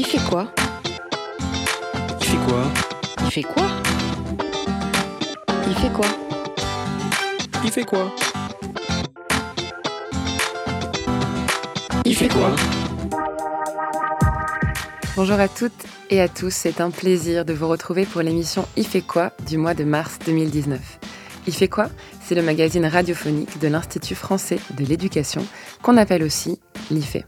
Il fait quoi Il fait quoi Il fait quoi Il fait quoi Il fait quoi Il fait quoi Bonjour à toutes et à tous, c'est un plaisir de vous retrouver pour l'émission Il fait quoi du mois de mars 2019. Il fait quoi C'est le magazine radiophonique de l'Institut français de l'éducation, qu'on appelle aussi l'IFE.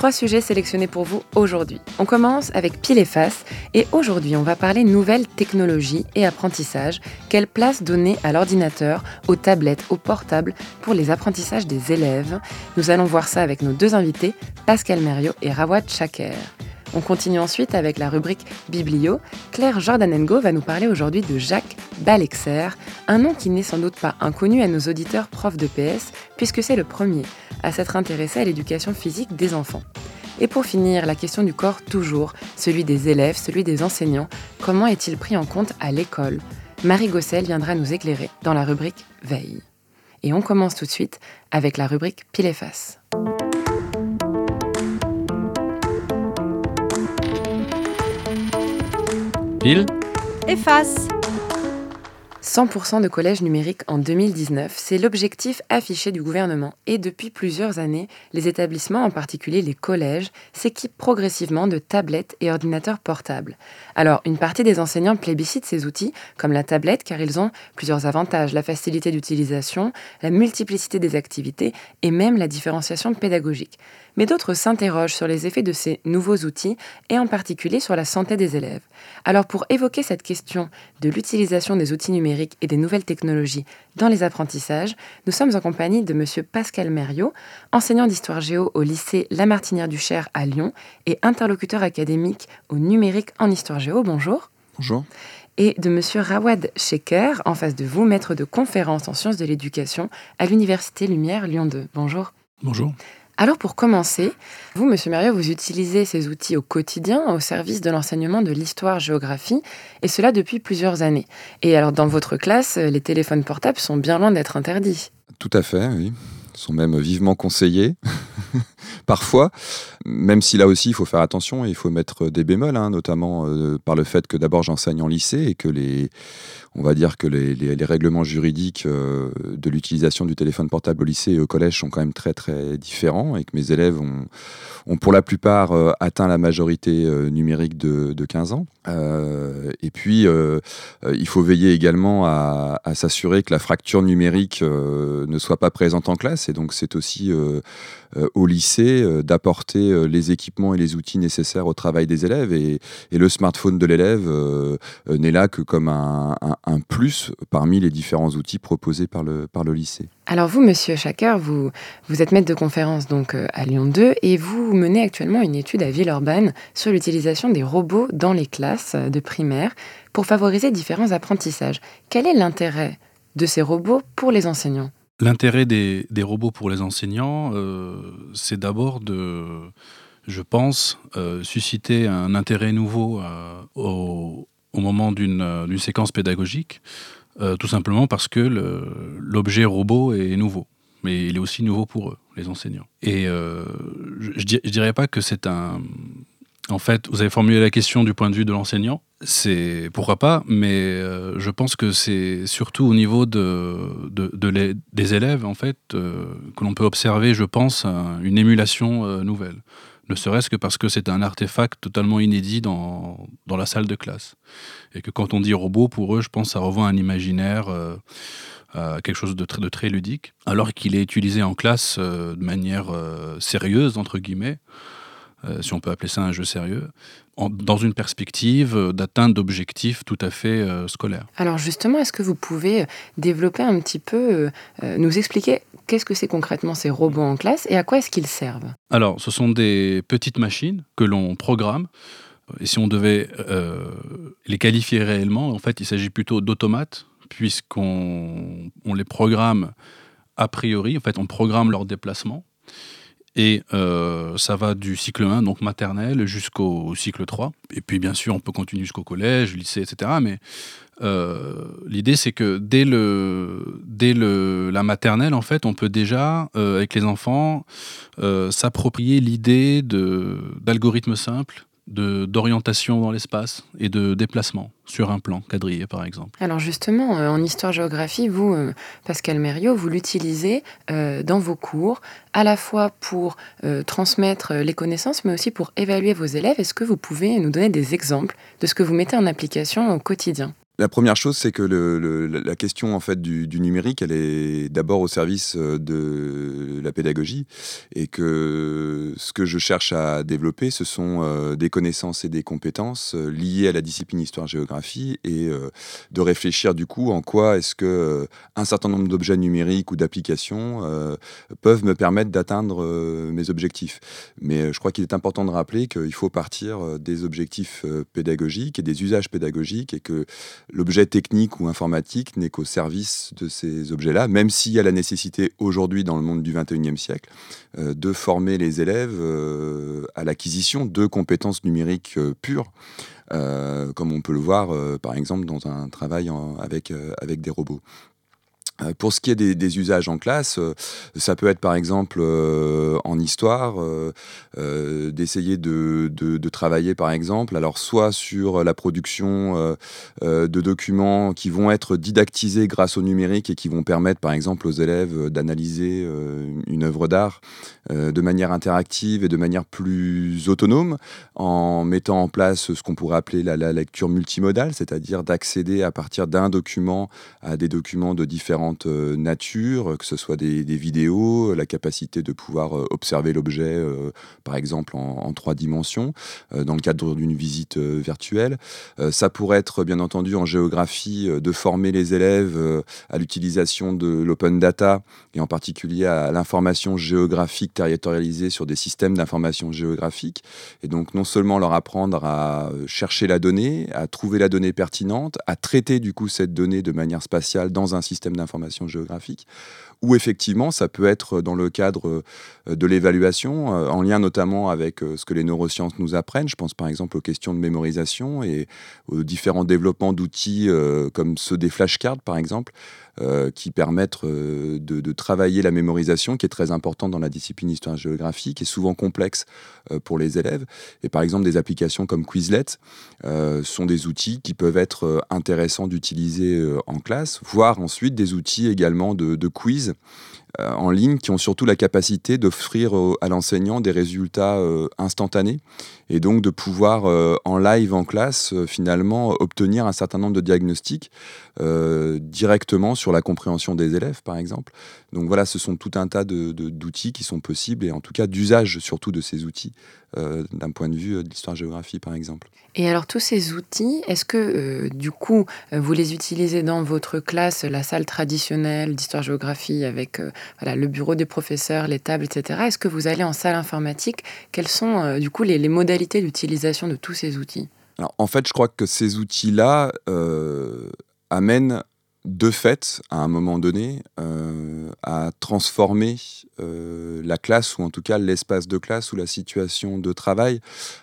Trois sujets sélectionnés pour vous aujourd'hui. On commence avec pile et face et aujourd'hui on va parler nouvelles technologies et apprentissage. Quelle place donner à l'ordinateur, aux tablettes, aux portables pour les apprentissages des élèves? Nous allons voir ça avec nos deux invités, Pascal Mériot et Rawad Chaker. On continue ensuite avec la rubrique Biblio. Claire Jordanengo va nous parler aujourd'hui de Jacques Balexer, un nom qui n'est sans doute pas inconnu à nos auditeurs profs de PS, puisque c'est le premier à s'être intéressé à l'éducation physique des enfants. Et pour finir, la question du corps toujours, celui des élèves, celui des enseignants, comment est-il pris en compte à l'école? Marie Gossel viendra nous éclairer dans la rubrique Veille. Et on commence tout de suite avec la rubrique Pile et face. Pile Efface. 100% de collège numérique en 2019, c'est l'objectif affiché du gouvernement. Et depuis plusieurs années, les établissements, en particulier les collèges, s'équipent progressivement de tablettes et ordinateurs portables. Alors, une partie des enseignants plébiscitent ces outils, comme la tablette, car ils ont plusieurs avantages, la facilité d'utilisation, la multiplicité des activités et même la différenciation pédagogique mais d'autres s'interrogent sur les effets de ces nouveaux outils et en particulier sur la santé des élèves. Alors pour évoquer cette question de l'utilisation des outils numériques et des nouvelles technologies dans les apprentissages, nous sommes en compagnie de M. Pascal Mériot, enseignant d'histoire géo au lycée Lamartinière-du-Cher à Lyon et interlocuteur académique au numérique en histoire géo. Bonjour. Bonjour et de M. Rawad Sheker, en face de vous, maître de conférence en sciences de l'éducation à l'Université Lumière Lyon 2. Bonjour. Bonjour. Alors pour commencer, vous, Monsieur Mérieux, vous utilisez ces outils au quotidien au service de l'enseignement de l'histoire-géographie, et cela depuis plusieurs années. Et alors dans votre classe, les téléphones portables sont bien loin d'être interdits. Tout à fait, oui. Ils sont même vivement conseillés, parfois, même si là aussi il faut faire attention et il faut mettre des bémols, hein, notamment euh, par le fait que d'abord j'enseigne en lycée et que les, on va dire que les, règlements juridiques euh, de l'utilisation du téléphone portable au lycée et au collège sont quand même très très différents et que mes élèves ont, pour la plupart euh, atteint la majorité euh, numérique de, 15 ans. et puis, il faut veiller également à, s'assurer que la fracture numérique ne soit pas présente en classe et donc c'est aussi euh, au lycée euh, d'apporter euh, les équipements et les outils nécessaires au travail des élèves. Et, le smartphone de l'élève n'est là que comme un, plus parmi les différents outils proposés par le, par le lycée. Alors vous, Monsieur Chaker, vous, vous êtes maître de conférence donc à Lyon 2 et vous menez actuellement une étude à Villeurbanne sur l'utilisation des robots dans les classes de primaire pour favoriser différents apprentissages. Quel est l'intérêt de ces robots pour les enseignants? L'intérêt des, robots pour les enseignants, euh, c'est d'abord de, je pense, euh, susciter un intérêt nouveau euh, au, moment d'une séquence pédagogique, tout simplement parce que l'objet robot est nouveau. Mais il est aussi nouveau pour eux, les enseignants. Et je ne dirais pas que c'est un, en fait, vous avez formulé la question du point de vue de l'enseignant. C'est pourquoi pas, mais euh, je pense que c'est surtout au niveau de, des élèves en fait euh, que l'on peut observer, je pense, une émulation euh, nouvelle. Ne serait-ce que parce que c'est un artefact totalement inédit dans, dans, la salle de classe. Et que quand on dit robot, pour eux, je pense ça revoit un imaginaire, quelque chose de de très ludique, alors qu'il est utilisé en classe de manière sérieuse, entre guillemets. Euh, si on peut appeler ça un jeu sérieux, dans une perspective d'atteinte d'objectifs tout à fait euh, scolaires. Alors justement, est-ce que vous pouvez euh, développer un petit peu, nous expliquer qu'est-ce que c'est concrètement ces robots en classe et à quoi est-ce qu'ils servent? Alors, ce sont des petites machines que l'on programme. Et si on devait les qualifier réellement, en fait, il s'agit plutôt d'automates, puisqu'on on les programme a priori, en fait, on programme leur déplacement et euh, ça va du cycle 1, donc maternelle, jusqu'au cycle 3. Et puis bien sûr, on peut continuer jusqu'au collège, lycée, etc. Mais euh, l'idée, c'est que dès, le, dès le, la maternelle, en fait, on peut déjà, euh, avec les enfants, s'approprier l'idée d'algorithmes simples, d'orientation dans l'espace et de déplacement sur un plan quadrillé par exemple. Alors justement, euh, en histoire-géographie, vous, euh, Pascal Mériot, vous l'utilisez euh, dans vos cours, à la fois pour transmettre les connaissances, mais aussi pour évaluer vos élèves. Est-ce que vous pouvez nous donner des exemples de ce que vous mettez en application au quotidien? La première chose, c'est que la question en fait du, numérique, elle est d'abord au service euh, de la pédagogie, et que ce que je cherche à développer, ce sont euh, des connaissances et des compétences euh, liées à la discipline histoire-géographie, et de réfléchir du coup en quoi est-ce que un certain nombre d'objets numériques ou d'applications peuvent me permettre d'atteindre mes objectifs. Mais je crois qu'il est important de rappeler qu'il faut partir des objectifs pédagogiques et des usages pédagogiques, et que l'objet technique ou informatique n'est qu'au service de ces objets-là, même s'il y a la nécessité aujourd'hui dans le monde du 21e siècle euh, de former les élèves euh, à l'acquisition de compétences numériques euh, pures, comme on peut le voir par exemple dans un travail avec, avec des robots. Euh, pour ce qui est des, usages en classe, euh, ça peut être par exemple euh, en histoire, d'essayer de, travailler par exemple, alors soit sur la production de documents qui vont être didactisés grâce au numérique et qui vont permettre par exemple aux élèves d'analyser une œuvre d'art de manière interactive et de manière plus autonome, en mettant en place ce qu'on pourrait appeler la lecture multimodale, c'est-à-dire d'accéder à partir d'un document à des documents de différents euh, nature, que ce soit des, vidéos, la capacité de pouvoir euh, observer l'objet, euh, par exemple en, trois dimensions, dans le cadre d'une visite virtuelle. ça pourrait être, bien entendu, en géographie, de former les élèves à l'utilisation de l'open data, et en particulier à l'information géographique territorialisée sur des systèmes d'information géographique. Et donc, non seulement leur apprendre à chercher la donnée, à trouver la donnée pertinente, à traiter du coup cette donnée de manière spatiale dans un système d'information géographique, ou effectivement ça peut être dans le cadre euh, de l'évaluation, euh, en lien notamment avec euh, ce que les neurosciences nous apprennent. Je pense par exemple aux questions de mémorisation et aux différents développements d'outils comme ceux des flashcards par exemple, qui permettent de, travailler la mémorisation, qui est très importante dans la discipline histoire-géographie, qui est souvent complexe pour les élèves. Et par exemple, des applications comme Quizlet sont des outils qui peuvent être intéressants d'utiliser en classe, voire ensuite des outils également de quiz reason. En ligne qui ont surtout la capacité d'offrir à l'enseignant des résultats instantanés et donc de pouvoir en live en classe finalement obtenir un certain nombre de diagnostics directement sur la compréhension des élèves, par exemple. Donc voilà, ce sont tout un tas d'outils de, qui sont possibles et en tout cas d'usage surtout de ces outils euh, d'un point de vue euh, de l'histoire-géographie, par exemple. Et alors tous ces outils, est-ce que euh, du coup vous les utilisez dans votre classe, la salle traditionnelle d'histoire-géographie avec voilà, le bureau des professeurs, les tables, etc. Est-ce que vous allez en salle informatique? Quelles sont du coup les, les modalités d'utilisation de tous ces outils? Alors, en fait, je crois que ces outils-là amènent de fait, à un moment donné, euh, à transformer euh, la classe, ou en tout cas l'espace de classe ou la situation de travail.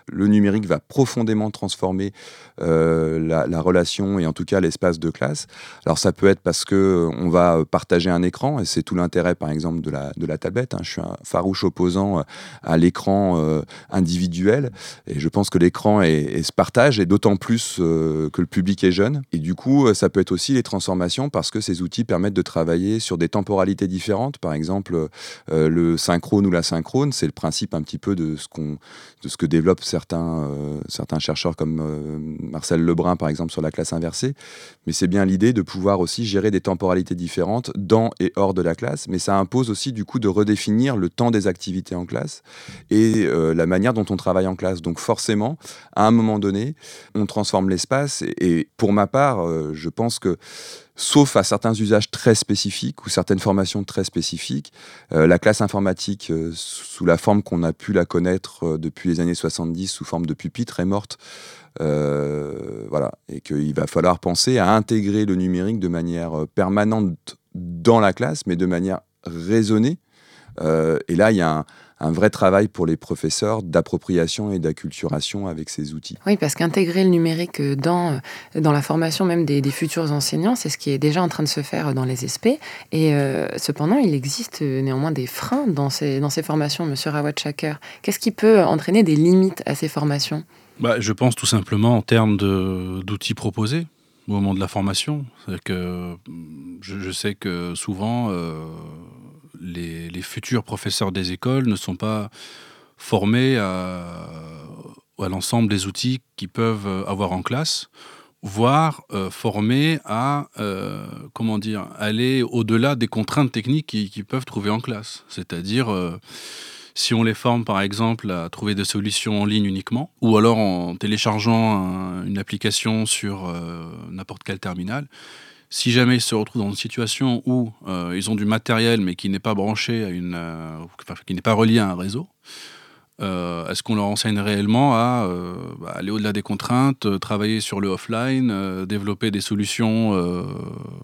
Le numérique va profondément transformer euh, la, relation et en tout cas l'espace de classe. Alors ça peut être parce que on va partager un écran, et c'est tout l'intérêt par exemple de la, de la tablette. Hein. Je suis un farouche opposant à l'écran individuel, et je pense que l'écran se partage, et d'autant plus que le public est jeune. Et du coup, ça peut être aussi les transformations parce que ces outils permettent de travailler sur des temporalités différentes. Par exemple, euh, le synchrone ou la synchrone, c'est le principe un petit peu de ce, qu'on, de ce que développent certains, euh, certains chercheurs comme euh, Marcel Lebrun, par exemple, sur la classe inversée. Mais c'est bien l'idée de pouvoir aussi gérer des temporalités différentes dans et hors de la classe. Mais ça impose aussi, du coup, de redéfinir le temps des activités en classe et la manière dont on travaille en classe. Donc, forcément, à un moment donné, on transforme l'espace. et pour ma part, je pense que sauf à certains usages très spécifiques ou certaines formations très spécifiques. Euh, la classe informatique, euh, sous la forme qu'on a pu la connaître euh, depuis les années 70, sous forme de pupitre, est morte. voilà, et qu'il va falloir penser à intégrer le numérique de manière permanente dans la classe, mais de manière raisonnée. et là, il y a un, un vrai travail pour les professeurs d'appropriation et d'acculturation avec ces outils. Oui, parce qu'intégrer le numérique dans, euh, dans la formation même des, futurs enseignants, c'est ce qui est déjà en train de se faire dans les SP. Et euh, cependant, il existe néanmoins des freins dans ces, dans ces formations, monsieur Rawat Chaker. Qu'est-ce qui peut entraîner des limites à ces formations? Bah, Je pense tout simplement en termes d'outils proposés au moment de la formation. Que je, sais que souvent, euh, les, futurs professeurs des écoles ne sont pas formés à, l'ensemble des outils qu'ils peuvent avoir en classe voire euh, formés à comment dire aller au-delà des contraintes techniques qu'ils peuvent trouver en classe. C'est-à-dire si on les forme par exemple à trouver des solutions en ligne uniquement, ou alors en téléchargeant une application sur euh, n'importe quel terminal, si jamais ils se retrouvent dans une situation où euh, ils ont du matériel mais qui n'est pas branché à une, euh, qui n'est pas relié à un réseau, est-ce qu'on leur enseigne réellement à bah, aller au-delà des contraintes, travailler sur le offline, développer des solutions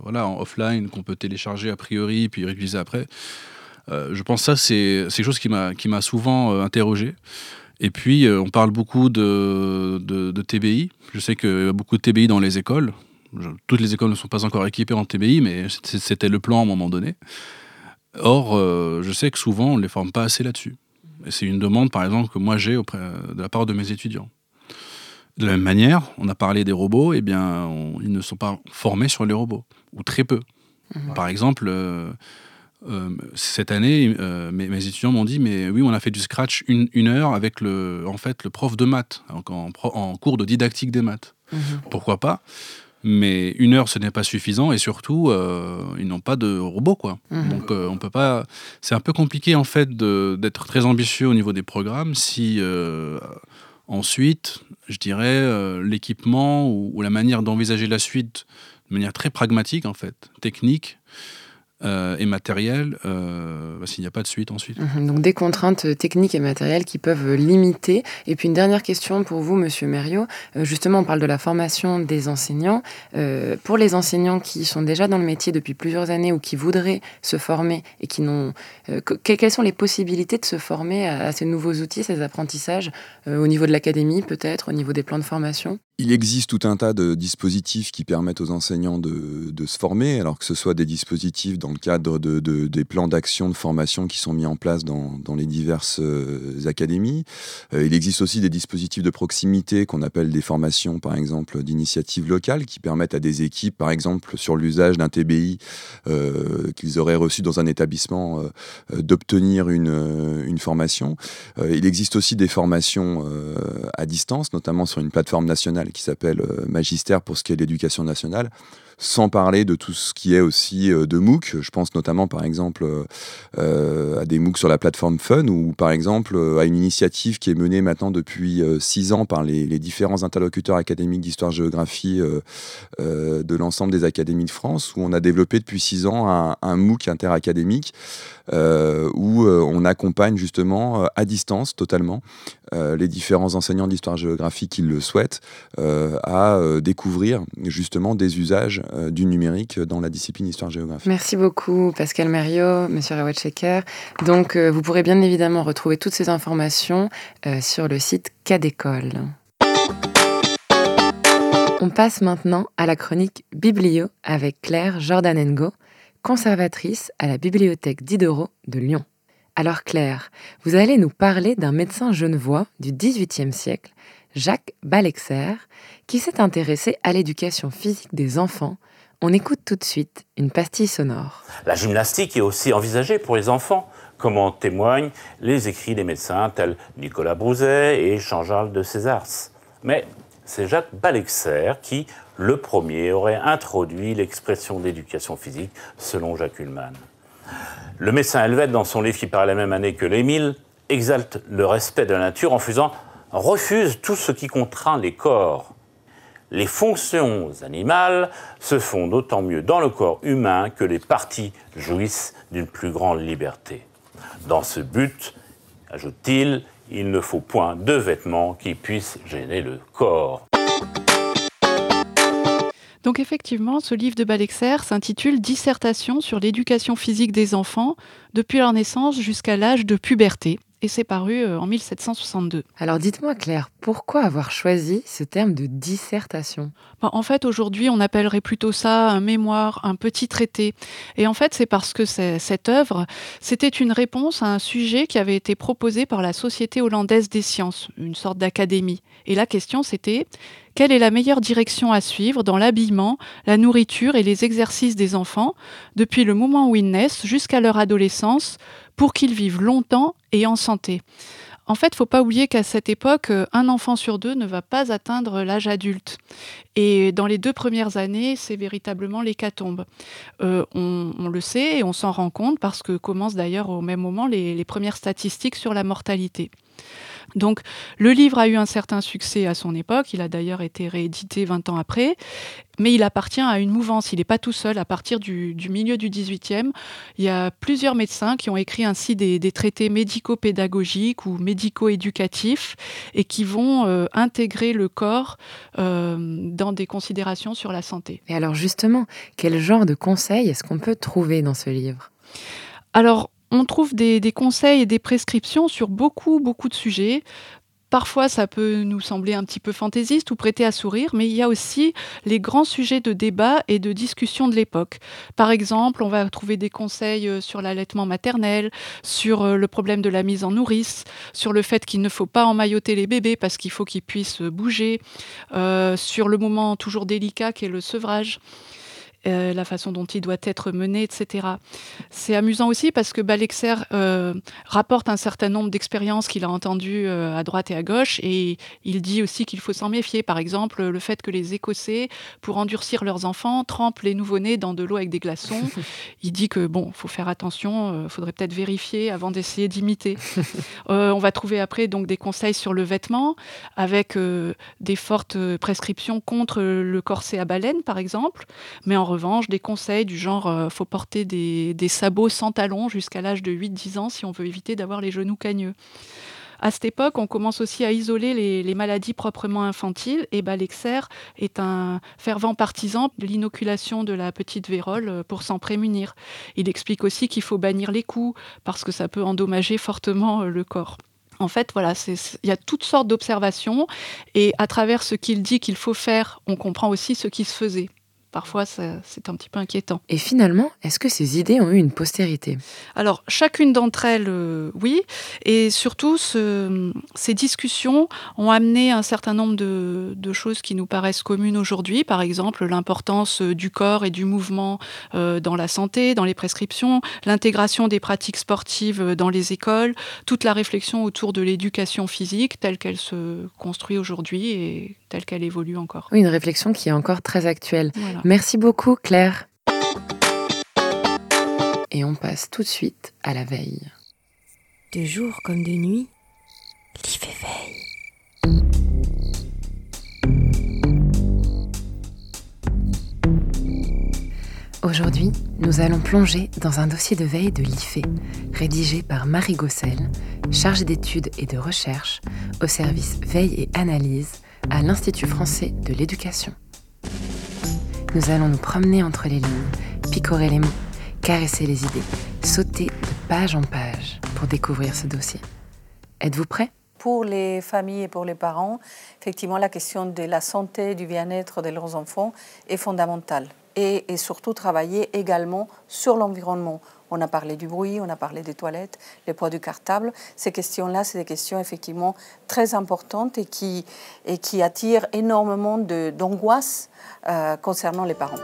voilà, en offline qu'on peut télécharger a priori puis réutiliser après? Euh, je pense que ça, c'est quelque chose qui m'a souvent euh, interrogé. Et puis, euh, on parle beaucoup de, de, TBI. Je sais qu'il y a beaucoup de TBI dans les écoles. Toutes les écoles ne sont pas encore équipées en TBI, mais c'était le plan à un moment donné. Or, je sais que souvent, on ne les forme pas assez là-dessus. Et c'est une demande, par exemple, que moi j'ai auprès de la part de mes étudiants. De la même manière, on a parlé des robots, et eh bien, ils ne sont pas formés sur les robots, ou très peu. Mmh. Par exemple, euh, cette année, euh, mes, étudiants m'ont dit mais oui, on a fait du scratch une, une, heure avec le, en fait, le prof de maths, en, en, cours de didactique des maths. Mhm. Pourquoi pas? Mais une heure, ce n'est pas suffisant et surtout, euh, ils n'ont pas de robot, quoi. Mhm. Donc, on peut pas. C'est un peu compliqué en fait d'être très ambitieux au niveau des programmes si ensuite, je dirais, l'équipement ou, ou, la manière d'envisager la suite de manière très pragmatique en fait, technique, euh, et matériel euh, bah, s'il n'y a pas de suite ensuite. Mhm. donc des contraintes techniques et matérielles qui peuvent limiter. Et puis une dernière question pour vous, Monsieur Mériot. Euh, justement, on parle de la formation des enseignants. pour les enseignants qui sont déjà dans le métier depuis plusieurs années ou qui voudraient se former et qui n'ont... quelles sont les possibilités de se former à, ces nouveaux outils, ces apprentissages, au niveau de l'académie peut-être, au niveau des plans de formation? Il existe tout un tas de dispositifs qui permettent aux enseignants de, se former, alors que ce soit des dispositifs dans le cadre de, de des plans d'action de formation qui sont mis en place dans, les diverses euh, académies. Euh, il existe aussi des dispositifs de proximité qu'on appelle des formations, par exemple, d'initiatives locales qui permettent à des équipes, par exemple, sur l'usage d'un TBI euh, qu'ils auraient reçu dans un établissement, d'obtenir une, une, formation. il existe aussi des formations à distance, notamment sur une plateforme nationale qui s'appelle euh, Magistère pour ce qui est de l'éducation nationale, sans parler de tout ce qui est aussi euh, de MOOC. Je pense notamment par exemple euh, à des MOOC sur la plateforme Fun ou par exemple à une initiative qui est menée maintenant depuis six ans par les, différents interlocuteurs académiques d'histoire-géographie de l'ensemble des académies de France, où on a développé depuis six ans un, MOOC interacadémique euh, où euh, on accompagne justement euh, à distance totalement les différents enseignants d'histoire-géographie qui le souhaitent à découvrir justement des usages du numérique dans la discipline histoire-géographie. Merci beaucoup Pascal Mériot, Monsieur Rawatcheker. Donc vous pourrez bien évidemment retrouver toutes ces informations sur le site Cadécole. On passe maintenant à la chronique Biblio avec Claire Jordanengo conservatrice à la bibliothèque Diderot de Lyon. Alors Claire, vous allez nous parler d'un médecin genevois du XVIIIe siècle, Jacques Balexer, qui s'est intéressé à l'éducation physique des enfants. On écoute tout de suite une pastille sonore. La gymnastique est aussi envisagée pour les enfants, comme en témoignent les écrits des médecins tels Nicolas Brouzet et Jean-Charles de Césars. Mais c'est Jacques Balexer qui, le premier, aurait introduit l'expression d'éducation physique selon Jacques Ullmann. Le médecin helvète, dans son livre qui paraît la même année que l'Émile, exalte le respect de la nature en faisant refuse tout ce qui contraint les corps. Les fonctions animales se font d'autant mieux dans le corps humain que les parties jouissent d'une plus grande liberté. Dans ce but, ajoute-t-il, il ne faut point de vêtements qui puissent gêner le corps. Donc effectivement, ce livre de Balexer s'intitule Dissertation sur l'éducation physique des enfants depuis leur naissance jusqu'à l'âge de puberté. Et c'est paru en 1762. Alors dites-moi Claire, pourquoi avoir choisi ce terme de dissertation? En fait, aujourd'hui, on appellerait plutôt ça un mémoire, un petit traité. Et en fait, c'est parce que cette œuvre, c'était une réponse à un sujet qui avait été proposé par la Société hollandaise des sciences, une sorte d'académie. Et la question, c'était quelle est la meilleure direction à suivre dans l'habillement, la nourriture et les exercices des enfants, depuis le moment où ils naissent jusqu'à leur adolescence, pour qu'ils vivent longtemps et en santé en fait, il ne faut pas oublier qu'à cette époque, euh, un enfant sur deux ne va pas atteindre l'âge adulte. Et dans les deux premières années, c'est véritablement l'hécatombe. Euh, on, le sait et on s'en rend compte parce que commencent d'ailleurs au même moment les premières statistiques sur la mortalité. Donc le livre a eu un certain succès à son époque, il a d'ailleurs été réédité 20 ans après, mais il appartient à une mouvance, il n'est pas tout seul. À partir du, milieu du 18e, il y a plusieurs médecins qui ont écrit ainsi des, traités médico-pédagogiques ou médico-éducatifs et qui vont euh, intégrer le corps euh, dans des considérations sur la santé. Et alors justement, quel genre de conseils est-ce qu'on peut trouver dans ce livre? Alors, on trouve des, conseils et des prescriptions sur beaucoup, beaucoup de sujets. Parfois, ça peut nous sembler un petit peu fantaisiste ou prêter à sourire, mais il y a aussi les grands sujets de débat et de discussion de l'époque. Par exemple, on va trouver des conseils euh, sur l'allaitement maternel, sur euh, le problème de la mise en nourrice, sur le fait qu'il ne faut pas emmailloter les bébés parce qu'il faut qu'ils puissent bouger, euh, sur le moment toujours délicat qu'est le sevrage. Euh, la façon dont il doit être mené, etc. C'est amusant aussi parce que Balexer euh, rapporte un certain nombre d'expériences qu'il a entendues euh, à droite et à gauche et il dit aussi qu'il faut s'en méfier. Par exemple, le fait que les Écossais, pour endurcir leurs enfants, trempent les nouveau-nés dans de l'eau avec des glaçons. il dit que bon, faut faire attention, il faudrait peut-être vérifier avant d'essayer d'imiter. on va trouver après donc des conseils sur le vêtement avec des fortes prescriptions contre le corset à baleine, par exemple, mais en revanche, des conseils du genre euh, faut porter des, sabots sans talons jusqu'à l'âge de 8-10 ans si on veut éviter d'avoir les genoux cagneux. À cette époque, on commence aussi à isoler les, maladies proprement infantiles et Balexer est un fervent partisan de l'inoculation de la petite vérole euh, pour s'en prémunir. Il explique aussi qu'il faut bannir les coups parce que ça peut endommager fortement euh, le corps. En fait, voilà, il y a toutes sortes d'observations et à travers ce qu'il dit qu'il faut faire, on comprend aussi ce qui se faisait parfois c'est un petit peu inquiétant. Et finalement, est-ce que ces idées ont eu une postérité? Alors, chacune d'entre elles, euh, oui. Et surtout, ces discussions ont amené un certain nombre de, choses qui nous paraissent communes aujourd'hui. Par exemple, l'importance euh, du corps et du mouvement euh, dans la santé, dans les prescriptions, l'intégration des pratiques sportives dans les écoles, toute la réflexion autour de l'éducation physique telle qu'elle se construit aujourd'hui et telle qu'elle évolue encore. Oui, une réflexion qui est encore très actuelle. Merci beaucoup, Claire. Et on passe tout de suite à la veille. De jour comme de nuit, fait veille. Aujourd'hui, nous allons plonger dans un dossier de veille de l'IFE, rédigé par Marie Gossel, chargée d'études et de recherche au service veille et analyse à l'Institut français de l'éducation. Nous allons nous promener entre les lignes, picorer les mots, caresser les idées, sauter de page en page pour découvrir ce dossier. Êtes-vous prêts Pour les familles et pour les parents, effectivement, la question de la santé du bien-être de leurs enfants est fondamentale. Et surtout travailler également sur l'environnement. On a parlé du bruit, on a parlé des toilettes, les poids du cartable. Ces questions-là, c'est des questions effectivement très importantes et qui, et attirent énormément d'angoisse euh, concernant les parents.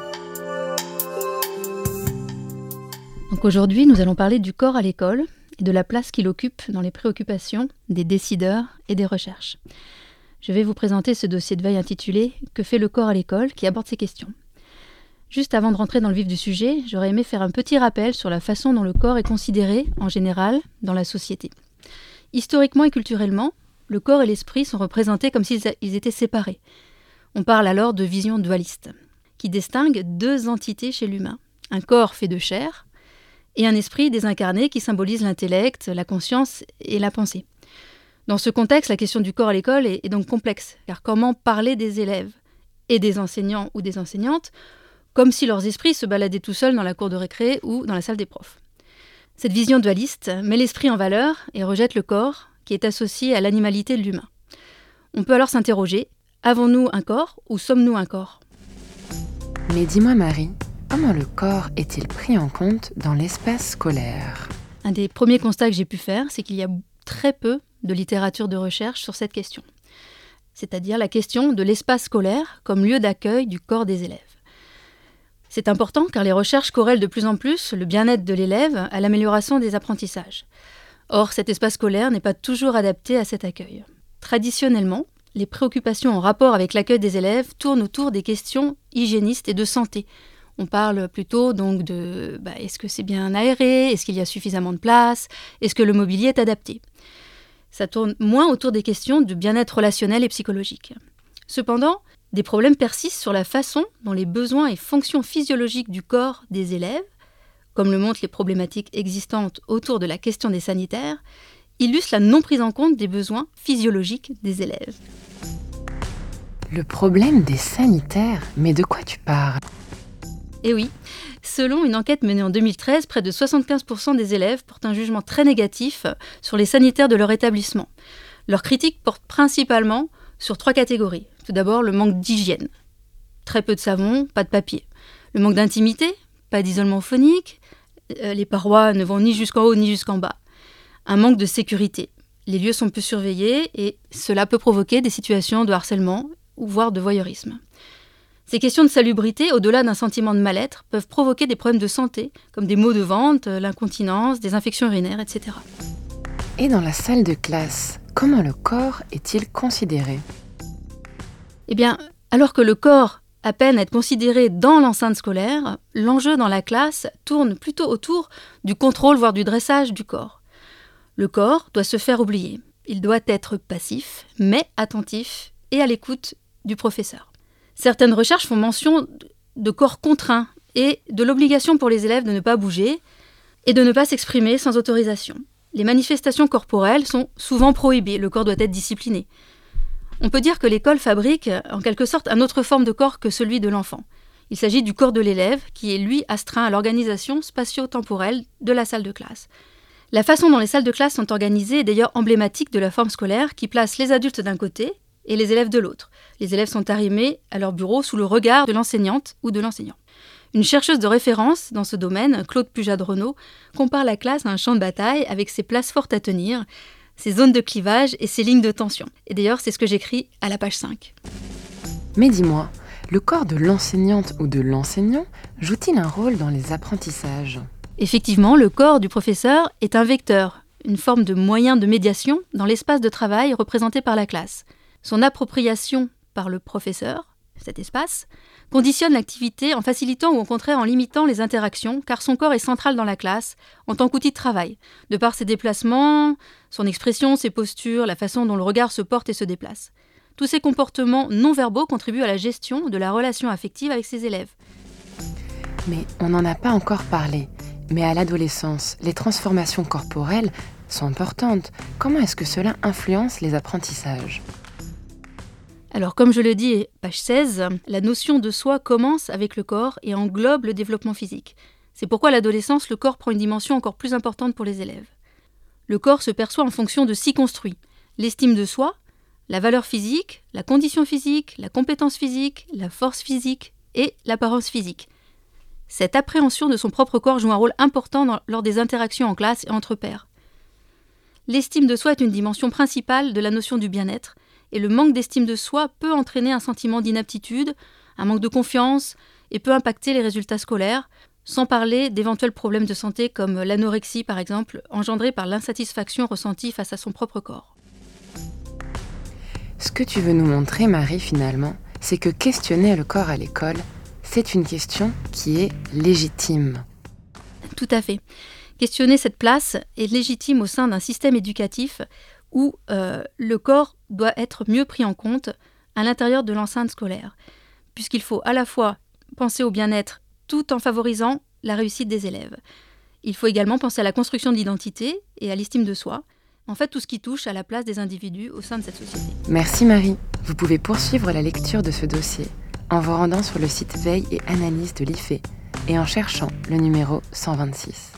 Donc aujourd'hui, nous allons parler du corps à l'école et de la place qu'il occupe dans les préoccupations des décideurs et des recherches. Je vais vous présenter ce dossier de veille intitulé Que fait le corps à l'école? qui aborde ces questions. Juste avant de rentrer dans le vif du sujet, j'aurais aimé faire un petit rappel sur la façon dont le corps est considéré, en général, dans la société. Historiquement et culturellement, le corps et l'esprit sont représentés comme s'ils étaient séparés. On parle alors de vision dualiste, qui distingue deux entités chez l'humain. Un corps fait de chair et un esprit désincarné qui symbolise l'intellect, la conscience et la pensée. Dans ce contexte, la question du corps à l'école est donc complexe, car comment parler des élèves et des enseignants ou des enseignantes comme si leurs esprits se baladaient tout seuls dans la cour de récré ou dans la salle des profs. Cette vision dualiste met l'esprit en valeur et rejette le corps, qui est associé à l'animalité de l'humain. On peut alors s'interroger, avons-nous un corps ou sommes-nous un corps? Mais dis-moi Marie, comment le corps est-il pris en compte dans l'espace scolaire? Un des premiers constats que j'ai pu faire, c'est qu'il y a très peu de littérature de recherche sur cette question, c'est-à-dire la question de l'espace scolaire comme lieu d'accueil du corps des élèves. C'est important car les recherches corrèlent de plus en plus le bien-être de l'élève à l'amélioration des apprentissages. Or, cet espace scolaire n'est pas toujours adapté à cet accueil. Traditionnellement, les préoccupations en rapport avec l'accueil des élèves tournent autour des questions hygiénistes et de santé. On parle plutôt donc de bah, est-ce que c'est bien aéré, est-ce qu'il y a suffisamment de place, est-ce que le mobilier est adapté? Ça tourne moins autour des questions du bien-être relationnel et psychologique. Cependant, des problèmes persistent sur la façon dont les besoins et fonctions physiologiques du corps des élèves, comme le montrent les problématiques existantes autour de la question des sanitaires, illustre la non prise en compte des besoins physiologiques des élèves. Le problème des sanitaires Mais de quoi tu parles? Eh oui, selon une enquête menée en 2013, près de 75% des élèves portent un jugement très négatif sur les sanitaires de leur établissement. Leur critique porte principalement sur trois catégories. Tout d'abord, le manque d'hygiène. Très peu de savon, pas de papier. Le manque d'intimité, pas d'isolement phonique. Euh, les parois ne vont ni jusqu'en haut ni jusqu'en bas un manque de sécurité. Les lieux sont peu surveillés et cela peut provoquer des situations de harcèlement ou voire de voyeurisme. Ces questions de salubrité, au-delà d'un sentiment de mal-être, peuvent provoquer des problèmes de santé, comme des maux de ventre, l'incontinence, des infections urinaires, etc. Et dans la salle de classe, comment le corps est-il considéré? Eh bien, alors que le corps a peine à être considéré dans l'enceinte scolaire, l'enjeu dans la classe tourne plutôt autour du contrôle, voire du dressage du corps. Le corps doit se faire oublier. Il doit être passif, mais attentif et à l'écoute du professeur. Certaines recherches font mention de corps contraints et de l'obligation pour les élèves de ne pas bouger et de ne pas s'exprimer sans autorisation. Les manifestations corporelles sont souvent prohibées, le corps doit être discipliné. On peut dire que l'école fabrique en quelque sorte un autre forme de corps que celui de l'enfant. Il s'agit du corps de l'élève qui est lui astreint à l'organisation spatio-temporelle de la salle de classe. La façon dont les salles de classe sont organisées est d'ailleurs emblématique de la forme scolaire qui place les adultes d'un côté et les élèves de l'autre. Les élèves sont arrimés à leur bureau sous le regard de l'enseignante ou de l'enseignant. Une chercheuse de référence dans ce domaine, Claude Pujade-Renaud, compare la classe à un champ de bataille avec ses places fortes à tenir, ses zones de clivage et ses lignes de tension. Et d'ailleurs, c'est ce que j'écris à la page 5. Mais dis-moi, le corps de l'enseignante ou de l'enseignant joue-t-il un rôle dans les apprentissages? Effectivement, le corps du professeur est un vecteur, une forme de moyen de médiation dans l'espace de travail représenté par la classe. Son appropriation par le professeur, cet espace, conditionne l'activité en facilitant ou au contraire en limitant les interactions, car son corps est central dans la classe en tant qu'outil de travail, de par ses déplacements, son expression, ses postures, la façon dont le regard se porte et se déplace. Tous ces comportements non verbaux contribuent à la gestion de la relation affective avec ses élèves. Mais on n'en a pas encore parlé. Mais à l'adolescence, les transformations corporelles sont importantes. Comment est-ce que cela influence les apprentissages? Alors comme je le dis, page 16, la notion de soi commence avec le corps et englobe le développement physique. C'est pourquoi à l'adolescence, le corps prend une dimension encore plus importante pour les élèves. Le corps se perçoit en fonction de six construits. L'estime de soi, la valeur physique, la condition physique, la compétence physique, la force physique et l'apparence physique. Cette appréhension de son propre corps joue un rôle important lors des interactions en classe et entre pairs. L'estime de soi est une dimension principale de la notion du bien-être, et le manque d'estime de soi peut entraîner un sentiment d'inaptitude, un manque de confiance, et peut impacter les résultats scolaires, sans parler d'éventuels problèmes de santé comme l'anorexie par exemple, engendrée par l'insatisfaction ressentie face à son propre corps. Ce que tu veux nous montrer, Marie, finalement, c'est que questionner le corps à l'école, c'est une question qui est légitime. Tout à fait. Questionner cette place est légitime au sein d'un système éducatif où euh, le corps doit être mieux pris en compte à l'intérieur de l'enceinte scolaire, puisqu'il faut à la fois penser au bien-être tout en favorisant la réussite des élèves. Il faut également penser à la construction d'identité et à l'estime de soi, en fait tout ce qui touche à la place des individus au sein de cette société. Merci Marie. Vous pouvez poursuivre la lecture de ce dossier en vous rendant sur le site Veille et Analyse de l'IFE et en cherchant le numéro 126.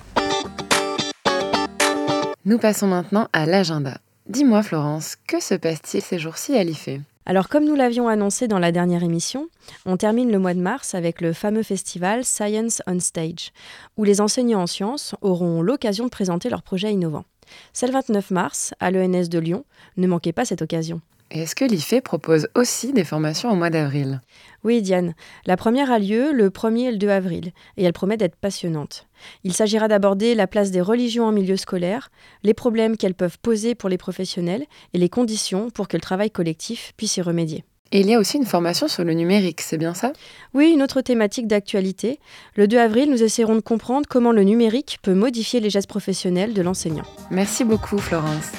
Nous passons maintenant à l'agenda. Dis-moi Florence, que se passe-t-il ces jours-ci à l'IFE? Alors comme nous l'avions annoncé dans la dernière émission, on termine le mois de mars avec le fameux festival Science on Stage, où les enseignants en sciences auront l'occasion de présenter leurs projets innovants. C'est le 29 mars à l'ENS de Lyon, ne manquez pas cette occasion. Et est-ce que l'IFE propose aussi des formations au mois d'avril? Oui, Diane. La première a lieu le 1er et le 2 avril, et elle promet d'être passionnante. Il s'agira d'aborder la place des religions en milieu scolaire, les problèmes qu'elles peuvent poser pour les professionnels et les conditions pour que le travail collectif puisse y remédier. Et il y a aussi une formation sur le numérique, c'est bien ça? Oui, une autre thématique d'actualité. Le 2 avril, nous essaierons de comprendre comment le numérique peut modifier les gestes professionnels de l'enseignant. Merci beaucoup, Florence.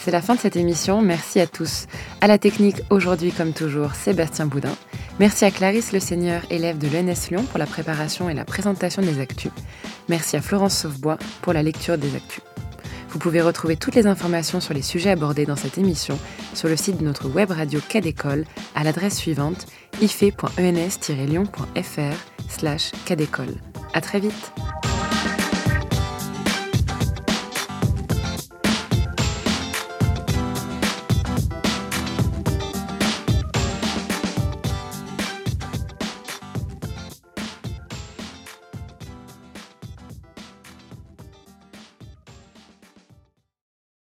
C'est la fin de cette émission. Merci à tous. À la technique, aujourd'hui comme toujours, Sébastien Boudin. Merci à Clarisse Le Seigneur, élève de l'ENS Lyon, pour la préparation et la présentation des actus. Merci à Florence Sauvebois pour la lecture des actus. Vous pouvez retrouver toutes les informations sur les sujets abordés dans cette émission sur le site de notre web radio Cadécole à l'adresse suivante ife.ens-lyon.fr slash cadécole. À très vite